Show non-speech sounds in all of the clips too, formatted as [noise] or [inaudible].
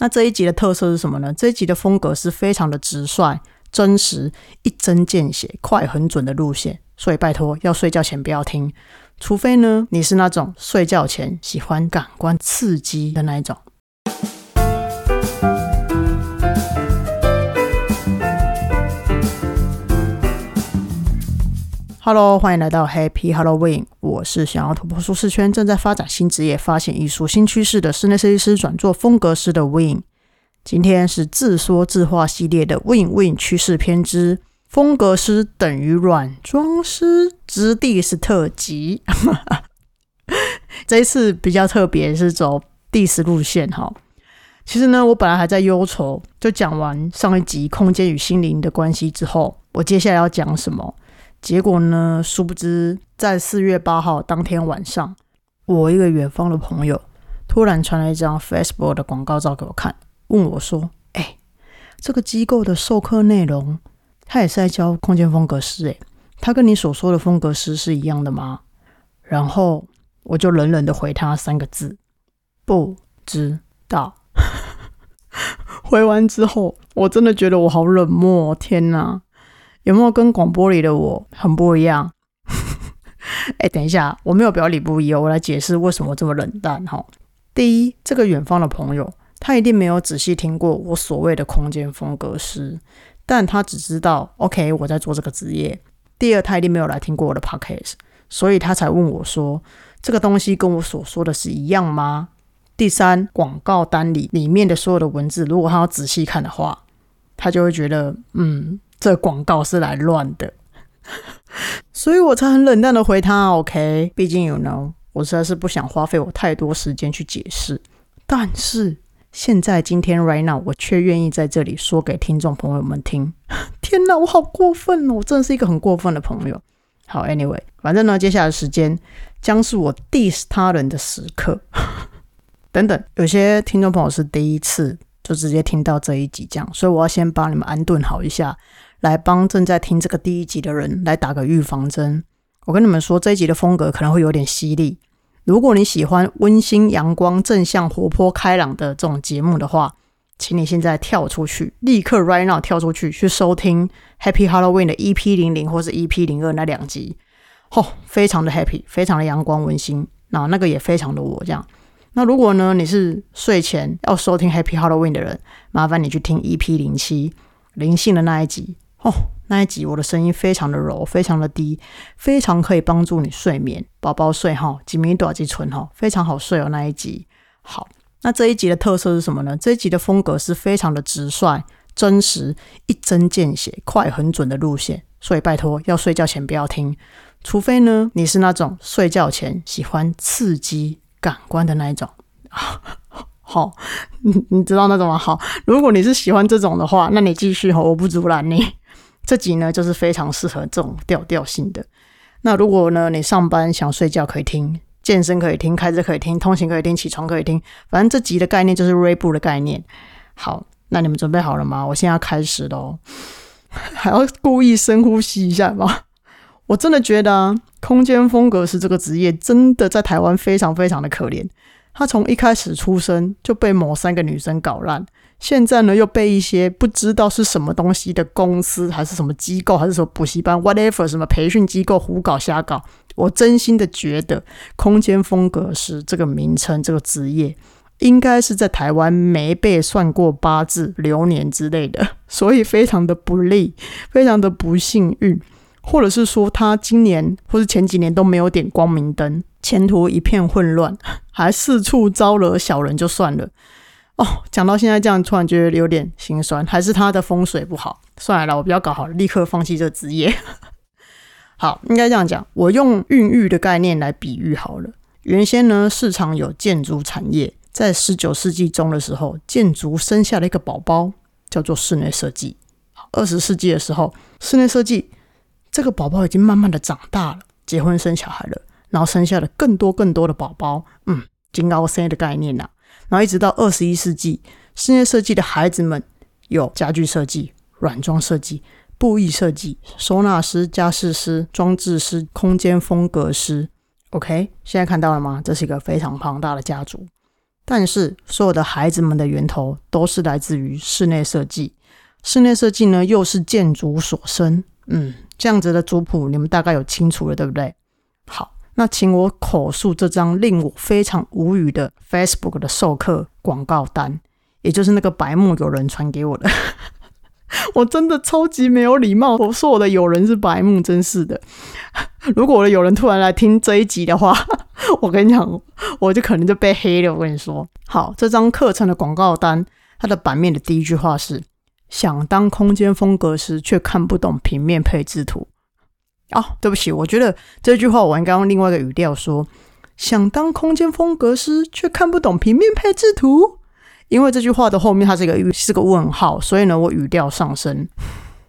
那这一集的特色是什么呢？这一集的风格是非常的直率、真实、一针见血、快很准的路线，所以拜托要睡觉前不要听，除非呢你是那种睡觉前喜欢感官刺激的那一种。Hello，欢迎来到 Happy Halloween。我是想要突破舒适圈、正在发展新职业、发现艺术新趋势的室内设计师转做风格师的 Win。今天是自说自话系列的 Win Win 趋势篇之风格师等于软装师之第四特辑。[laughs] 这一次比较特别，是走第十路线哈。其实呢，我本来还在忧愁，就讲完上一集空间与心灵的关系之后，我接下来要讲什么？结果呢？殊不知，在四月八号当天晚上，我一个远方的朋友突然传来一张 Facebook 的广告照给我看，问我说：“哎，这个机构的授课内容，他也是在教空间风格师，哎，他跟你所说的风格师是一样的吗？”然后我就冷冷的回他三个字：“不知道。[laughs] ”回完之后，我真的觉得我好冷漠，天哪！有没有跟广播里的我很不一样？[laughs] 哎，等一下，我没有表里不一哦，我来解释为什么这么冷淡哈。第一，这个远方的朋友，他一定没有仔细听过我所谓的空间风格师，但他只知道 OK 我在做这个职业。第二，他一定没有来听过我的 podcast，所以他才问我说这个东西跟我所说的是一样吗？第三，广告单里里面的所有的文字，如果他要仔细看的话，他就会觉得嗯。这广告是来乱的，[laughs] 所以我才很冷淡的回他。OK，毕竟 you know，我实在是不想花费我太多时间去解释。但是现在今天 right now，我却愿意在这里说给听众朋友们听。[laughs] 天哪，我好过分哦！我真的是一个很过分的朋友。好，Anyway，反正呢，接下来的时间将是我 diss 他人的时刻。[laughs] 等等，有些听众朋友是第一次就直接听到这一集，这样，所以我要先帮你们安顿好一下。来帮正在听这个第一集的人来打个预防针。我跟你们说，这一集的风格可能会有点犀利。如果你喜欢温馨、阳光、正向、活泼、开朗的这种节目的话，请你现在跳出去，立刻 right now 跳出去去收听 Happy Halloween 的 EP 零零或是 EP 零二那两集。哦，非常的 happy，非常的阳光温馨。那那个也非常的我这样。那如果呢，你是睡前要收听 Happy Halloween 的人，麻烦你去听 EP 零七灵性的那一集。哦，那一集我的声音非常的柔，非常的低，非常可以帮助你睡眠，宝宝睡哈，几米多几寸哈，非常好睡哦。那一集好，那这一集的特色是什么呢？这一集的风格是非常的直率、真实、一针见血、快很准的路线，所以拜托要睡觉前不要听，除非呢你是那种睡觉前喜欢刺激感官的那一种。[laughs] 好，你 [laughs] 你知道那种吗？好，如果你是喜欢这种的话，那你继续哈，我不阻拦你。这集呢，就是非常适合这种调调性的。那如果呢，你上班想睡觉可以听，健身可以听，开车可以听，通勤可以听，起床可以听，反正这集的概念就是 r e b o 的概念。好，那你们准备好了吗？我现在要开始喽，还要故意深呼吸一下吗？我真的觉得空间风格是这个职业，真的在台湾非常非常的可怜。他从一开始出生就被某三个女生搞烂。现在呢，又被一些不知道是什么东西的公司，还是什么机构，还是什么补习班，whatever，什么培训机构胡搞瞎搞。我真心的觉得，空间风格师这个名称，这个职业，应该是在台湾没被算过八字、流年之类的，[laughs] 所以非常的不利，非常的不幸运，或者是说他今年或是前几年都没有点光明灯，前途一片混乱，还四处招惹小人，就算了。哦，讲到现在这样，突然觉得有点心酸，还是他的风水不好。算了，我比较搞好了，立刻放弃这个职业。[laughs] 好，应该这样讲，我用孕育的概念来比喻好了。原先呢，市场有建筑产业，在十九世纪中的时候，建筑生下了一个宝宝，叫做室内设计。二十世纪的时候，室内设计这个宝宝已经慢慢的长大了，结婚生小孩了，然后生下了更多更多的宝宝。嗯，金高生的概念呐。然后一直到二十一世纪，室内设计的孩子们有家具设计、软装设计、布艺设计、收纳师、家饰师、装置师、空间风格师。OK，现在看到了吗？这是一个非常庞大的家族。但是所有的孩子们的源头都是来自于室内设计。室内设计呢，又是建筑所生。嗯，这样子的族谱，你们大概有清楚了，对不对？好，那请我口述这张令我非常无语的 Facebook 的授课广告单，也就是那个白目友人传给我的。[laughs] 我真的超级没有礼貌，我说我的友人是白目，真是的。如果我的友人突然来听这一集的话，[laughs] 我跟你讲，我就可能就被黑了。我跟你说，好，这张课程的广告单，它的版面的第一句话是：想当空间风格师，却看不懂平面配置图。哦，对不起，我觉得这句话我应该用另外一个语调说：想当空间风格师，却看不懂平面配置图。因为这句话的后面它是一个是个问号，所以呢，我语调上升。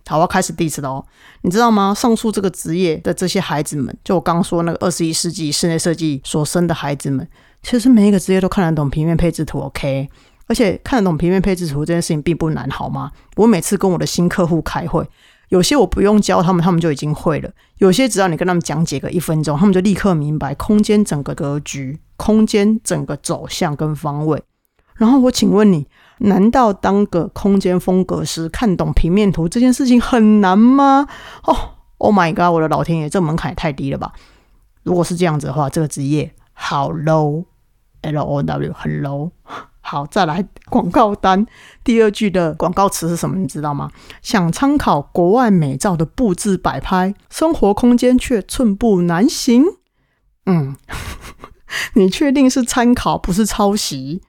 好，我要开始 diss 了哦。你知道吗？上述这个职业的这些孩子们，就我刚说那个二十一世纪室内设计所生的孩子们，其实每一个职业都看得懂平面配置图，OK？而且看得懂平面配置图这件事情并不难，好吗？我每次跟我的新客户开会，有些我不用教他们，他们就已经会了；有些只要你跟他们讲解个一分钟，他们就立刻明白空间整个格局、空间整个走向跟方位。然后我请问你，难道当个空间风格师看懂平面图这件事情很难吗？哦，Oh my god！我的老天爷，这门槛也太低了吧！如果是这样子的话，这个职业好 low，L O W 很 low。好，再来广告单，第二句的广告词是什么？你知道吗？想参考国外美照的布置摆拍，生活空间却寸步难行。嗯，[laughs] 你确定是参考，不是抄袭？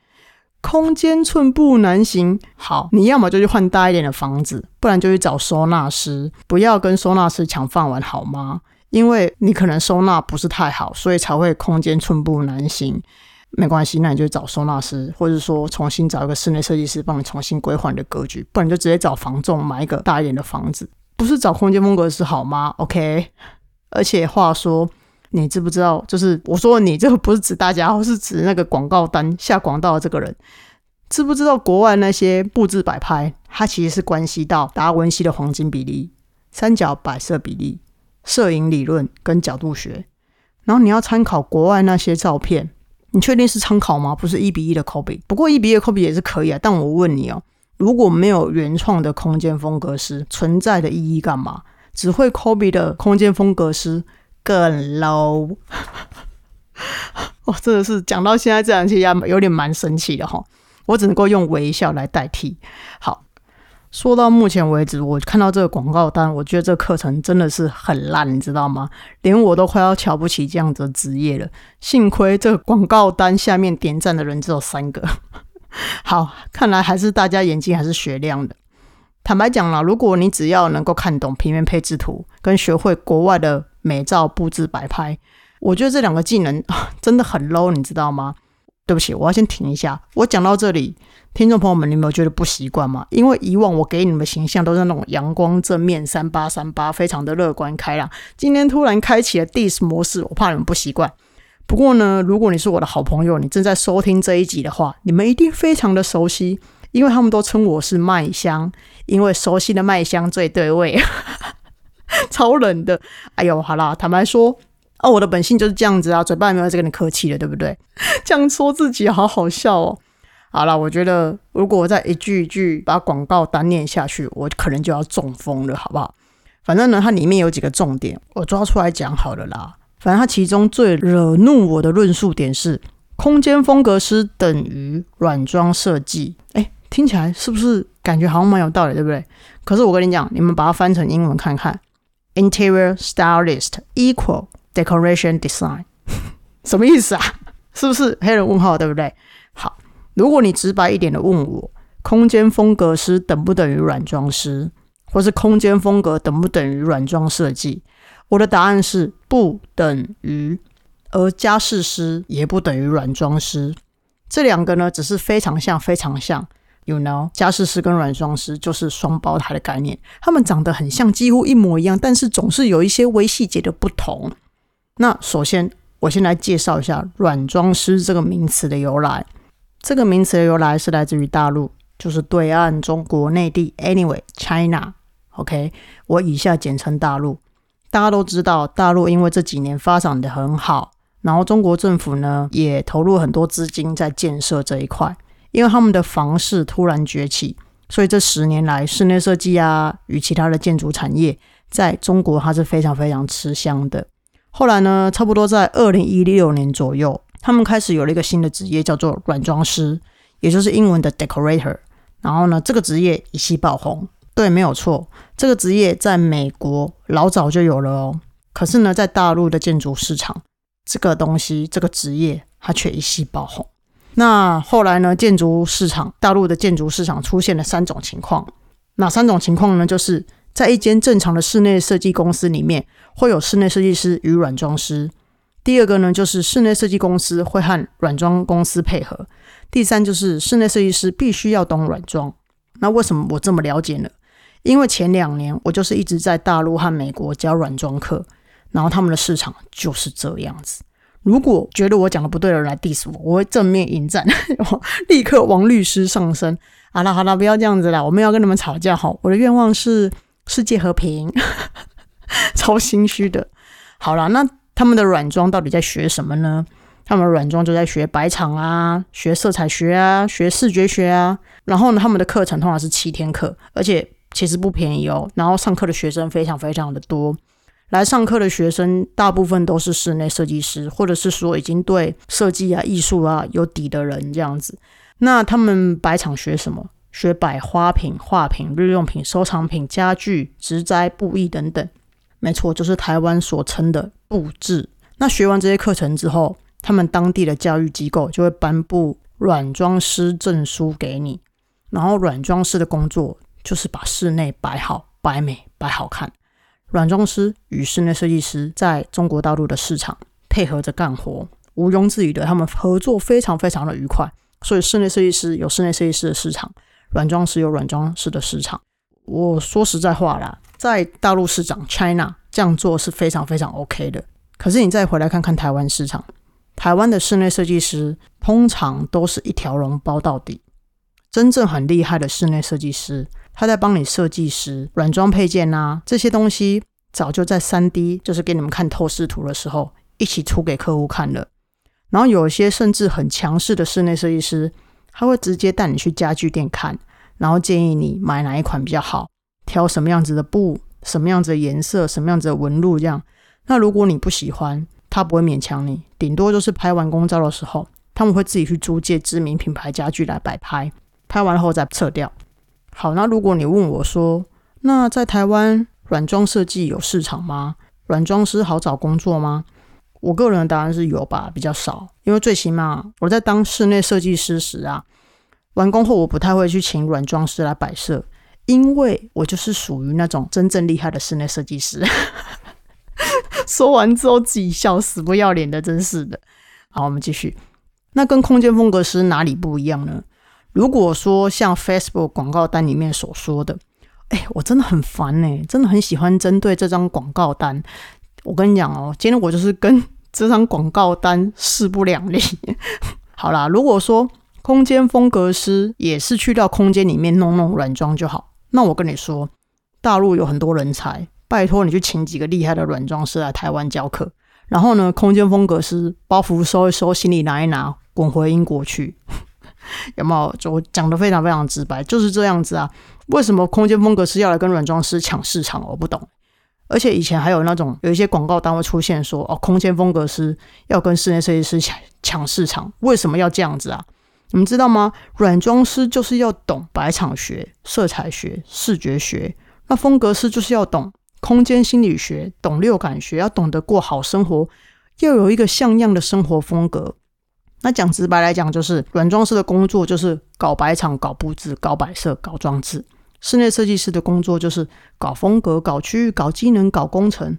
空间寸步难行，好，你要么就去换大一点的房子，不然就去找收纳师，不要跟收纳师抢饭碗，好吗？因为你可能收纳不是太好，所以才会空间寸步难行。没关系，那你就找收纳师，或者说重新找一个室内设计师帮你重新规划你的格局，不然就直接找房仲买一个大一点的房子，不是找空间风格师好吗？OK，而且话说。你知不知道？就是我说你这个不是指大家，是指那个广告单下广告的这个人，知不知道国外那些布置摆拍，它其实是关系到达文西的黄金比例、三角摆设比例、摄影理论跟角度学。然后你要参考国外那些照片，你确定是参考吗？不是一比一的 copy。不过一比一的 copy 也是可以啊。但我问你哦，如果没有原创的空间风格师，存在的意义干嘛？只会 copy 的空间风格师。更 low，我 [laughs] 真的是讲到现在这样，其实有点蛮神奇的哈。我只能够用微笑来代替。好，说到目前为止，我看到这个广告单，我觉得这个课程真的是很烂，你知道吗？连我都快要瞧不起这样子的职业了。幸亏这个广告单下面点赞的人只有三个。[laughs] 好，看来还是大家眼睛还是雪亮的。坦白讲了，如果你只要能够看懂平面配置图，跟学会国外的。美照布置摆拍，我觉得这两个技能 [laughs] 真的很 low，你知道吗？对不起，我要先停一下。我讲到这里，听众朋友们，你们有觉得不习惯吗？因为以往我给你们形象都是那种阳光正面、三八三八，非常的乐观开朗。今天突然开启了 dis 模式，我怕你们不习惯。不过呢，如果你是我的好朋友，你正在收听这一集的话，你们一定非常的熟悉，因为他们都称我是麦香，因为熟悉的麦香最对味。[laughs] 超冷的，哎呦，好啦，坦白说，哦，我的本性就是这样子啊，嘴巴也没有在跟你客气的，对不对？[laughs] 这样说自己好好笑哦。好了，我觉得如果我再一句一句把广告单念下去，我可能就要中风了，好不好？反正呢，它里面有几个重点，我抓出来讲好了啦。反正它其中最惹怒我的论述点是，空间风格师等于软装设计。哎，听起来是不是感觉好像蛮有道理，对不对？可是我跟你讲，你们把它翻成英文看看。Interior stylist equal decoration design，什么意思啊？[laughs] 是不是黑人问号？对不对？好，如果你直白一点的问我，空间风格师等不等于软装师，或是空间风格等不等于软装设计？我的答案是不等于，而家事师也不等于软装师。这两个呢，只是非常像，非常像。You know，家事师跟软装师就是双胞胎的概念，他们长得很像，几乎一模一样，但是总是有一些微细节的不同。那首先，我先来介绍一下软装师这个名词的由来。这个名词的由来是来自于大陆，就是对岸中国内地，Anyway，China。OK，我以下简称大陆。大家都知道，大陆因为这几年发展的很好，然后中国政府呢也投入很多资金在建设这一块，因为他们的房市突然崛起，所以这十年来室内设计啊与其他的建筑产业在中国它是非常非常吃香的。后来呢，差不多在二零一六年左右，他们开始有了一个新的职业，叫做软装师，也就是英文的 decorator。然后呢，这个职业一夕爆红。对，没有错，这个职业在美国老早就有了哦。可是呢，在大陆的建筑市场，这个东西，这个职业，它却一夕爆红。那后来呢，建筑市场，大陆的建筑市场出现了三种情况。哪三种情况呢？就是在一间正常的室内设计公司里面，会有室内设计师与软装师。第二个呢，就是室内设计公司会和软装公司配合。第三就是室内设计师必须要懂软装。那为什么我这么了解呢？因为前两年我就是一直在大陆和美国教软装课，然后他们的市场就是这样子。如果觉得我讲的不对的来 diss 我，我会正面迎战，[laughs] 立刻王律师上身。好了好了，不要这样子了，我们要跟你们吵架哈。我的愿望是世界和平，[laughs] 超心虚的。好了，那他们的软装到底在学什么呢？他们软装就在学白场啊，学色彩学啊，学视觉学啊。然后呢，他们的课程通常是七天课，而且其实不便宜哦。然后上课的学生非常非常的多，来上课的学生大部分都是室内设计师，或者是说已经对设计啊、艺术啊有底的人这样子。那他们白场学什么？学摆花瓶、画品、日用品、收藏品、家具、植栽、布艺等等。没错，就是台湾所称的布置。那学完这些课程之后，他们当地的教育机构就会颁布软装师证书给你。然后软装师的工作就是把室内摆好、摆美、摆好看。软装师与室内设计师在中国大陆的市场配合着干活，毋庸置疑的，他们合作非常非常的愉快。所以室内设计师有室内设计师的市场，软装师有软装师的市场。我说实在话啦，在大陆市场 China 这样做是非常非常 OK 的。可是你再回来看看台湾市场，台湾的室内设计师通常都是一条龙包到底。真正很厉害的室内设计师，他在帮你设计时，软装配件啊这些东西，早就在三 D 就是给你们看透视图的时候，一起出给客户看了。然后有些甚至很强势的室内设计师，他会直接带你去家具店看，然后建议你买哪一款比较好，挑什么样子的布，什么样子的颜色，什么样子的纹路这样。那如果你不喜欢，他不会勉强你，顶多就是拍完公照的时候，他们会自己去租借知名品牌家具来摆拍。拍完后再撤掉。好，那如果你问我说，那在台湾软装设计有市场吗？软装师好找工作吗？我个人的答案是有吧，比较少。因为最起码我在当室内设计师时啊，完工后我不太会去请软装师来摆设，因为我就是属于那种真正厉害的室内设计师。[laughs] 说完之后自己笑，死不要脸的，真是的。好，我们继续。那跟空间风格师哪里不一样呢？如果说像 Facebook 广告单里面所说的，哎，我真的很烦呢，真的很喜欢针对这张广告单。我跟你讲哦，今天我就是跟 [laughs] 这张广告单势不两立。[laughs] 好啦，如果说空间风格师也是去到空间里面弄弄软装就好，那我跟你说，大陆有很多人才，拜托你去请几个厉害的软装师来台湾教课，然后呢，空间风格师包袱收一收，行李拿一拿，滚回英国去。[laughs] 有没有？就讲的非常非常直白，就是这样子啊。为什么空间风格师要来跟软装师抢市场？我不懂。而且以前还有那种有一些广告单位出现说，哦，空间风格师要跟室内设计师抢抢市场，为什么要这样子啊？你们知道吗？软装师就是要懂白场学、色彩学、视觉学，那风格师就是要懂空间心理学、懂六感学，要懂得过好生活，要有一个像样的生活风格。那讲直白来讲，就是软装师的工作就是搞白场、搞布置、搞摆设、搞装置；室内设计师的工作就是搞风格、搞区域、搞机能、搞工程；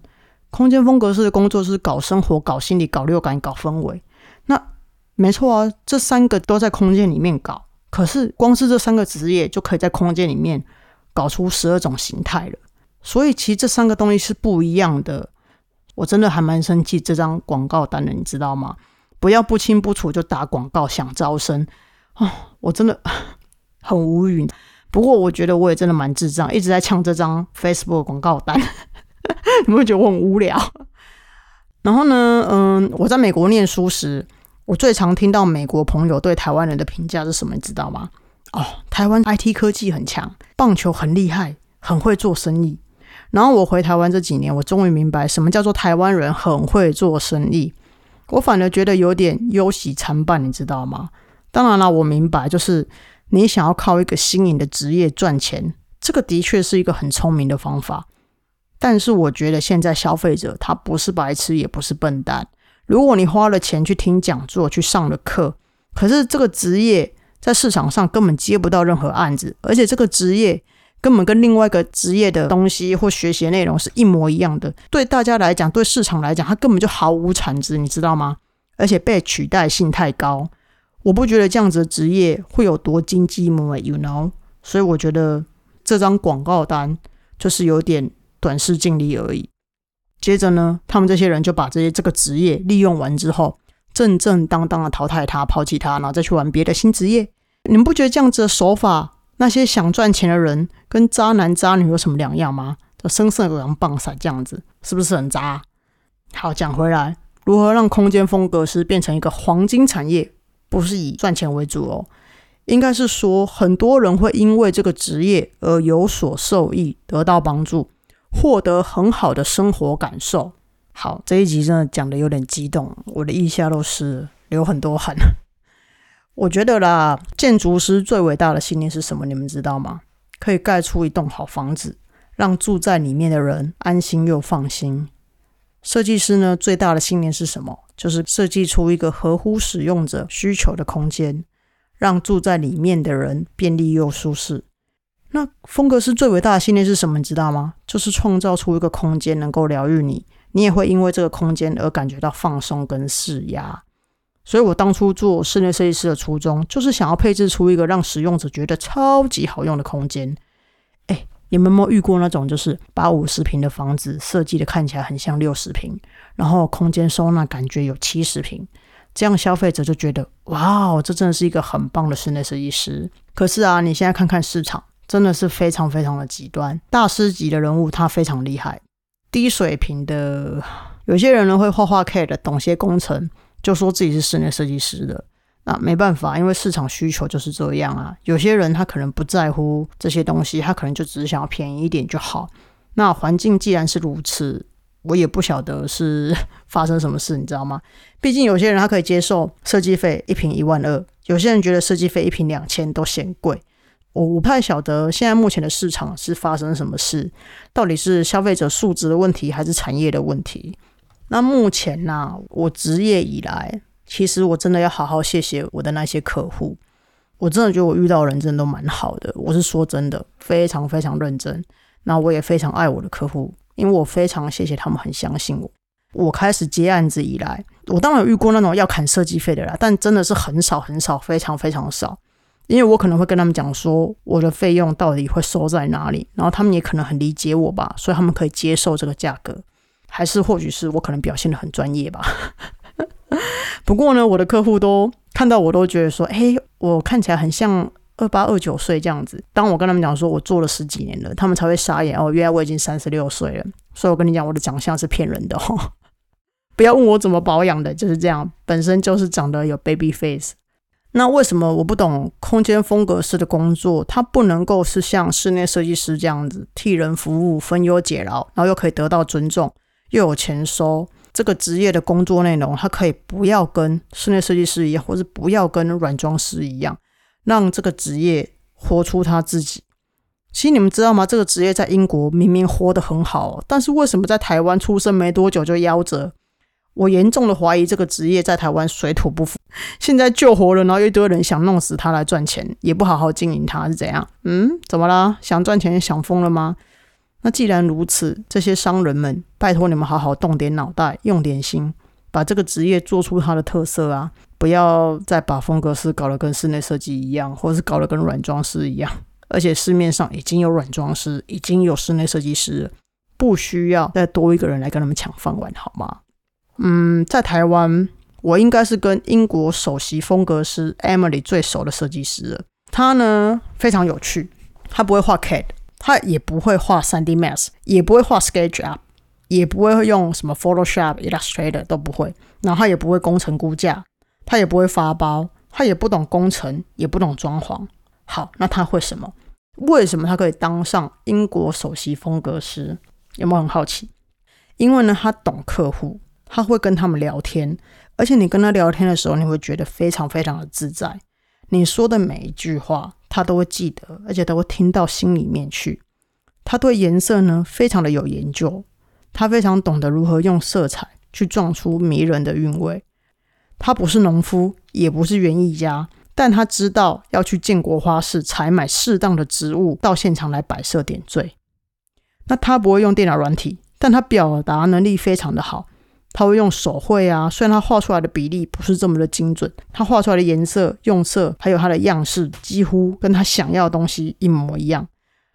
空间风格师的工作是搞生活、搞心理、搞六感、搞氛围。那没错啊，这三个都在空间里面搞。可是光是这三个职业就可以在空间里面搞出十二种形态了。所以其实这三个东西是不一样的。我真的还蛮生气这张广告单的，你知道吗？不要不清不楚就打广告想招生哦，我真的 [laughs] 很无语。不过我觉得我也真的蛮智障，一直在抢这张 Facebook 广告单，[laughs] 你会觉得我很无聊。然后呢，嗯，我在美国念书时，我最常听到美国朋友对台湾人的评价是什么？你知道吗？哦，台湾 IT 科技很强，棒球很厉害，很会做生意。然后我回台湾这几年，我终于明白什么叫做台湾人很会做生意。我反而觉得有点忧喜参半，你知道吗？当然了，我明白，就是你想要靠一个新颖的职业赚钱，这个的确是一个很聪明的方法。但是我觉得现在消费者他不是白痴，也不是笨蛋。如果你花了钱去听讲座，去上了课，可是这个职业在市场上根本接不到任何案子，而且这个职业。根本跟另外一个职业的东西或学习内容是一模一样的，对大家来讲，对市场来讲，它根本就毫无产值，你知道吗？而且被取代性太高，我不觉得这样子的职业会有多经济吗？You know，所以我觉得这张广告单就是有点短视尽力而已。接着呢，他们这些人就把这些这个职业利用完之后，正正当当的淘汰他，抛弃他，然后再去玩别的新职业。你们不觉得这样子的手法？那些想赚钱的人跟渣男渣女有什么两样吗？就生色狗羊棒撒这样子，是不是很渣？好，讲回来，如何让空间风格师变成一个黄金产业？不是以赚钱为主哦，应该是说很多人会因为这个职业而有所受益，得到帮助，获得很好的生活感受。好，这一集真的讲的有点激动，我的腋下都是流很多汗。[laughs] 我觉得啦，建筑师最伟大的信念是什么？你们知道吗？可以盖出一栋好房子，让住在里面的人安心又放心。设计师呢，最大的信念是什么？就是设计出一个合乎使用者需求的空间，让住在里面的人便利又舒适。那风格师最伟大的信念是什么？你知道吗？就是创造出一个空间能够疗愈你，你也会因为这个空间而感觉到放松跟释压。所以我当初做室内设计师的初衷，就是想要配置出一个让使用者觉得超级好用的空间。哎，你们有没有遇过那种，就是把五十平的房子设计的看起来很像六十平，然后空间收纳感觉有七十平，这样消费者就觉得哇哦，这真的是一个很棒的室内设计师。可是啊，你现在看看市场，真的是非常非常的极端，大师级的人物他非常厉害，低水平的有些人呢会画画 CAD，懂些工程。就说自己是室内设计师的，那没办法，因为市场需求就是这样啊。有些人他可能不在乎这些东西，他可能就只是想要便宜一点就好。那环境既然是如此，我也不晓得是 [laughs] 发生什么事，你知道吗？毕竟有些人他可以接受设计费一瓶一万二，有些人觉得设计费一瓶两千都嫌贵。我不太晓得现在目前的市场是发生什么事，到底是消费者素质的问题，还是产业的问题？那目前呢，我职业以来，其实我真的要好好谢谢我的那些客户。我真的觉得我遇到人真的都蛮好的，我是说真的，非常非常认真。那我也非常爱我的客户，因为我非常谢谢他们很相信我。我开始接案子以来，我当然有遇过那种要砍设计费的啦，但真的是很少很少，非常非常少。因为我可能会跟他们讲说，我的费用到底会收在哪里，然后他们也可能很理解我吧，所以他们可以接受这个价格。还是或许是我可能表现的很专业吧。[laughs] 不过呢，我的客户都看到我都觉得说，哎，我看起来很像二八二九岁这样子。当我跟他们讲说我做了十几年了，他们才会傻眼哦，原来我已经三十六岁了。所以我跟你讲，我的长相是骗人的哦。[laughs] 不要问我怎么保养的，就是这样，本身就是长得有 baby face。那为什么我不懂空间风格师的工作？它不能够是像室内设计师这样子替人服务、分忧解劳，然后又可以得到尊重。又有钱收，这个职业的工作内容，它可以不要跟室内设计师一样，或者不要跟软装师一样，让这个职业活出他自己。其实你们知道吗？这个职业在英国明明活得很好，但是为什么在台湾出生没多久就夭折？我严重的怀疑这个职业在台湾水土不服。现在救活了，然后一堆人想弄死他来赚钱，也不好好经营他，是怎样？嗯，怎么啦？想赚钱想疯了吗？那既然如此，这些商人们，拜托你们好好动点脑袋，用点心，把这个职业做出它的特色啊！不要再把风格师搞得跟室内设计一样，或者是搞得跟软装师一样。而且市面上已经有软装师，已经有室内设计师，不需要再多一个人来跟他们抢饭碗，好吗？嗯，在台湾，我应该是跟英国首席风格师 Emily 最熟的设计师了。他呢非常有趣，他不会画 CAD。他也不会画 3D Max，也不会画 SketchUp，也不会用什么 Photoshop、Illustrator 都不会，然后他也不会工程估价，他也不会发包，他也不懂工程，也不懂装潢。好，那他会什么？为什么他可以当上英国首席风格师？有没有很好奇？因为呢，他懂客户，他会跟他们聊天，而且你跟他聊天的时候，你会觉得非常非常的自在。你说的每一句话，他都会记得，而且都会听到心里面去。他对颜色呢，非常的有研究，他非常懂得如何用色彩去撞出迷人的韵味。他不是农夫，也不是园艺家。但他知道要去建国花市采买适当的植物到现场来摆设点缀。那他不会用电脑软体，但他表达能力非常的好。他会用手绘啊，虽然他画出来的比例不是这么的精准，他画出来的颜色、用色还有他的样式几乎跟他想要的东西一模一样。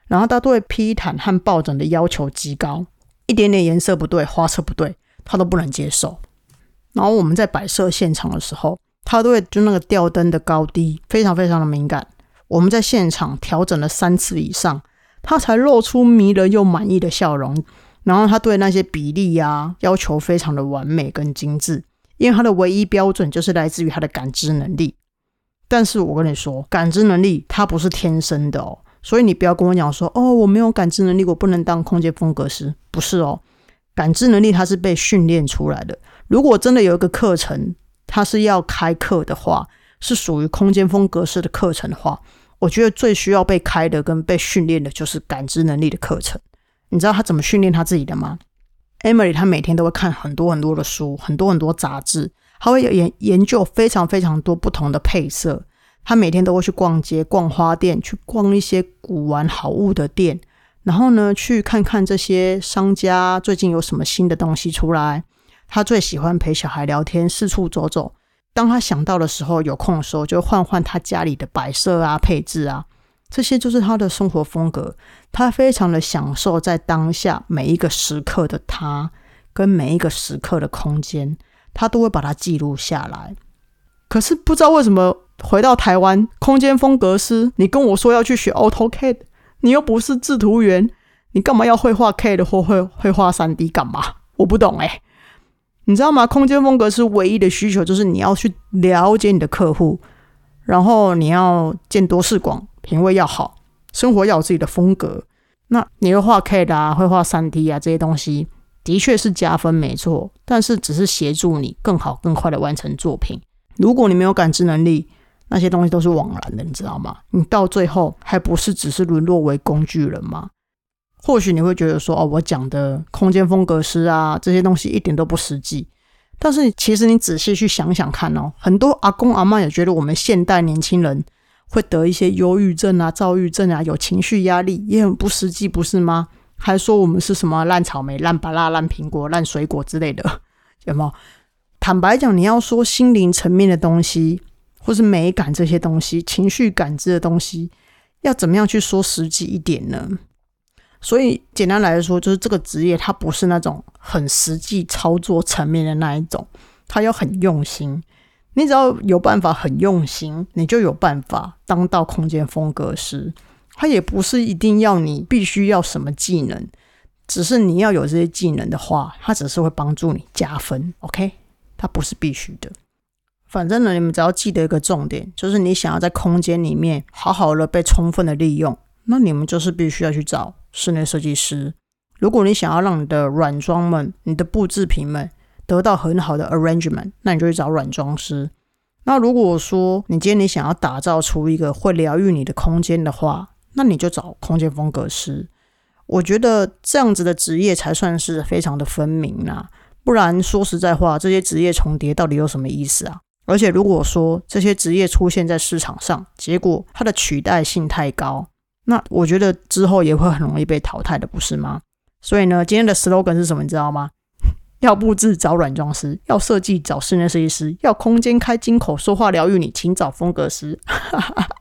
然后他对披毯和抱枕的要求极高，一点点颜色不对、花色不对，他都不能接受。然后我们在摆设现场的时候。他对就那个吊灯的高低非常非常的敏感，我们在现场调整了三次以上，他才露出迷人又满意的笑容。然后他对那些比例呀要求非常的完美跟精致，因为他的唯一标准就是来自于他的感知能力。但是我跟你说，感知能力它不是天生的哦，所以你不要跟我讲说哦，我没有感知能力，我不能当空间风格师，不是哦，感知能力它是被训练出来的。如果真的有一个课程，它是要开课的话，是属于空间风格式的课程的话，我觉得最需要被开的跟被训练的就是感知能力的课程。你知道他怎么训练他自己的吗？Emily 他每天都会看很多很多的书，很多很多杂志，他会研研究非常非常多不同的配色。他每天都会去逛街、逛花店，去逛一些古玩好物的店，然后呢，去看看这些商家最近有什么新的东西出来。他最喜欢陪小孩聊天，四处走走。当他想到的时候，有空的时候，就换换他家里的摆设啊、配置啊，这些就是他的生活风格。他非常的享受在当下每一个时刻的他，跟每一个时刻的空间，他都会把它记录下来。可是不知道为什么，回到台湾，空间风格师，你跟我说要去学 AutoCAD，你又不是制图员，你干嘛要绘画 CAD 或绘绘画三 D 干嘛？我不懂哎。你知道吗？空间风格是唯一的需求，就是你要去了解你的客户，然后你要见多识广，品味要好，生活要有自己的风格。那你会画 K 的啊，会画三 D 啊，这些东西的确是加分，没错。但是只是协助你更好、更快的完成作品。如果你没有感知能力，那些东西都是枉然的，你知道吗？你到最后还不是只是沦落为工具人吗？或许你会觉得说，哦，我讲的空间风格师啊，这些东西一点都不实际。但是其实你仔细去想想看哦，很多阿公阿妈也觉得我们现代年轻人会得一些忧郁症啊、躁郁症啊，有情绪压力，也很不实际，不是吗？还说我们是什么烂草莓、烂芭拉、烂苹果、烂水果之类的，有没有？坦白讲，你要说心灵层面的东西，或是美感这些东西、情绪感知的东西，要怎么样去说实际一点呢？所以简单来说，就是这个职业它不是那种很实际操作层面的那一种，它要很用心。你只要有办法很用心，你就有办法当到空间风格师。它也不是一定要你必须要什么技能，只是你要有这些技能的话，它只是会帮助你加分。OK，它不是必须的。反正呢，你们只要记得一个重点，就是你想要在空间里面好好的被充分的利用，那你们就是必须要去找。室内设计师，如果你想要让你的软装们、你的布置品们得到很好的 arrangement，那你就去找软装师。那如果说你今天你想要打造出一个会疗愈你的空间的话，那你就找空间风格师。我觉得这样子的职业才算是非常的分明啦。不然说实在话，这些职业重叠到底有什么意思啊？而且如果说这些职业出现在市场上，结果它的取代性太高。那我觉得之后也会很容易被淘汰的，不是吗？所以呢，今天的 slogan 是什么？你知道吗？[laughs] 要布置找软装师，要设计找室内设计师，要空间开金口说话疗愈你，请找风格师。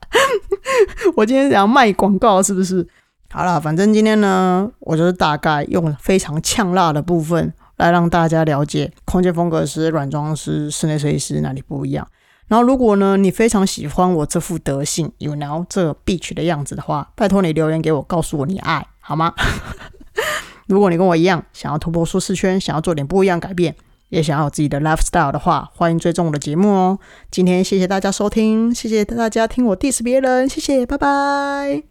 [laughs] 我今天想要卖广告，是不是？好了，反正今天呢，我就是大概用非常呛辣的部分来让大家了解空间风格师、软装师、室内设计师哪里不一样。然后，如果呢，你非常喜欢我这副德性，you know 这 beach 的样子的话，拜托你留言给我，告诉我你爱 [laughs] 好吗？如果你跟我一样想要突破舒适圈，想要做点不一样改变，也想要有自己的 lifestyle 的话，欢迎追踪我的节目哦。今天谢谢大家收听，谢谢大家听我 diss 别人，谢谢，拜拜。